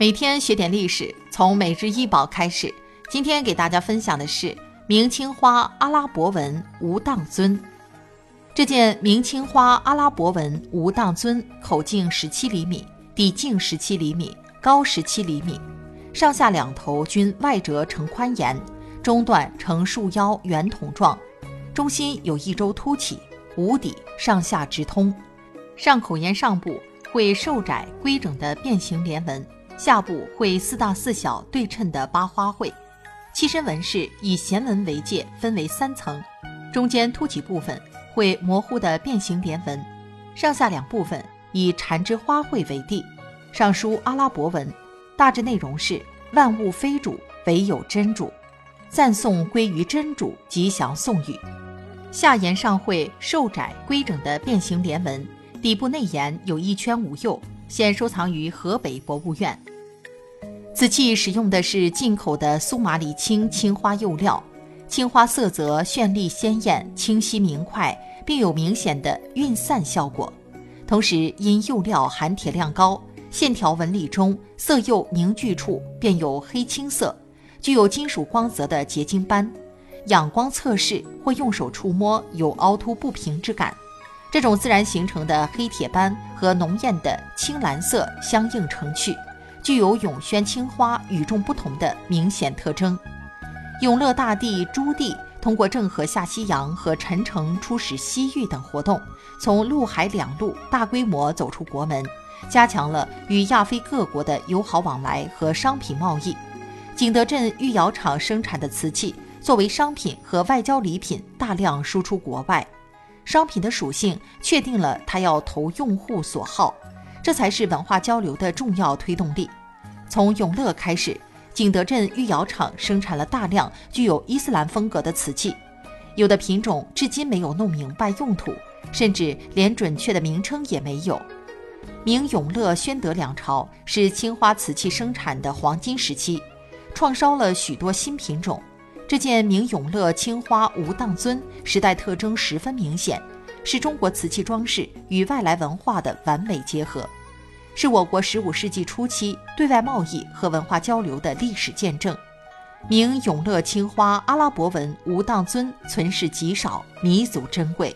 每天学点历史，从每日一宝开始。今天给大家分享的是明青花阿拉伯文无当尊。这件明青花阿拉伯文无当尊，口径十七厘米，底径十七厘米，高十七厘米，上下两头均外折呈宽檐，中段呈束腰圆筒状，中心有一周凸起，无底，上下直通。上口沿上部会瘦窄规整的变形连纹。下部绘四大四小对称的八花卉，器身纹饰以弦纹为界，分为三层，中间凸起部分绘模糊的变形莲纹，上下两部分以缠枝花卉为地，上书阿拉伯文，大致内容是万物非主，唯有真主，赞颂归于真主，吉祥颂语。下沿上绘瘦窄规整的变形莲纹，底部内沿有一圈五釉，现收藏于河北博物院。此器使用的是进口的苏麻离青青花釉料，青花色泽绚丽鲜艳、清晰明快，并有明显的晕散效果。同时，因釉料含铁量高，线条纹理中色釉凝聚处便有黑青色，具有金属光泽的结晶斑。仰光测试或用手触摸有凹凸不平之感。这种自然形成的黑铁斑和浓艳的青蓝色相映成趣。具有永宣青花与众不同的明显特征。永乐大帝朱棣通过郑和下西洋和陈诚出使西域等活动，从陆海两路大规模走出国门，加强了与亚非各国的友好往来和商品贸易。景德镇御窑厂生产的瓷器作为商品和外交礼品大量输出国外，商品的属性确定了它要投用户所好。这才是文化交流的重要推动力。从永乐开始，景德镇御窑厂生产了大量具有伊斯兰风格的瓷器，有的品种至今没有弄明白用途，甚至连准确的名称也没有。明永乐、宣德两朝是青花瓷器生产的黄金时期，创烧了许多新品种。这件明永乐青花无当尊时代特征十分明显。是中国瓷器装饰与外来文化的完美结合，是我国十五世纪初期对外贸易和文化交流的历史见证。明永乐青花阿拉伯文无当尊存世极少，弥足珍贵。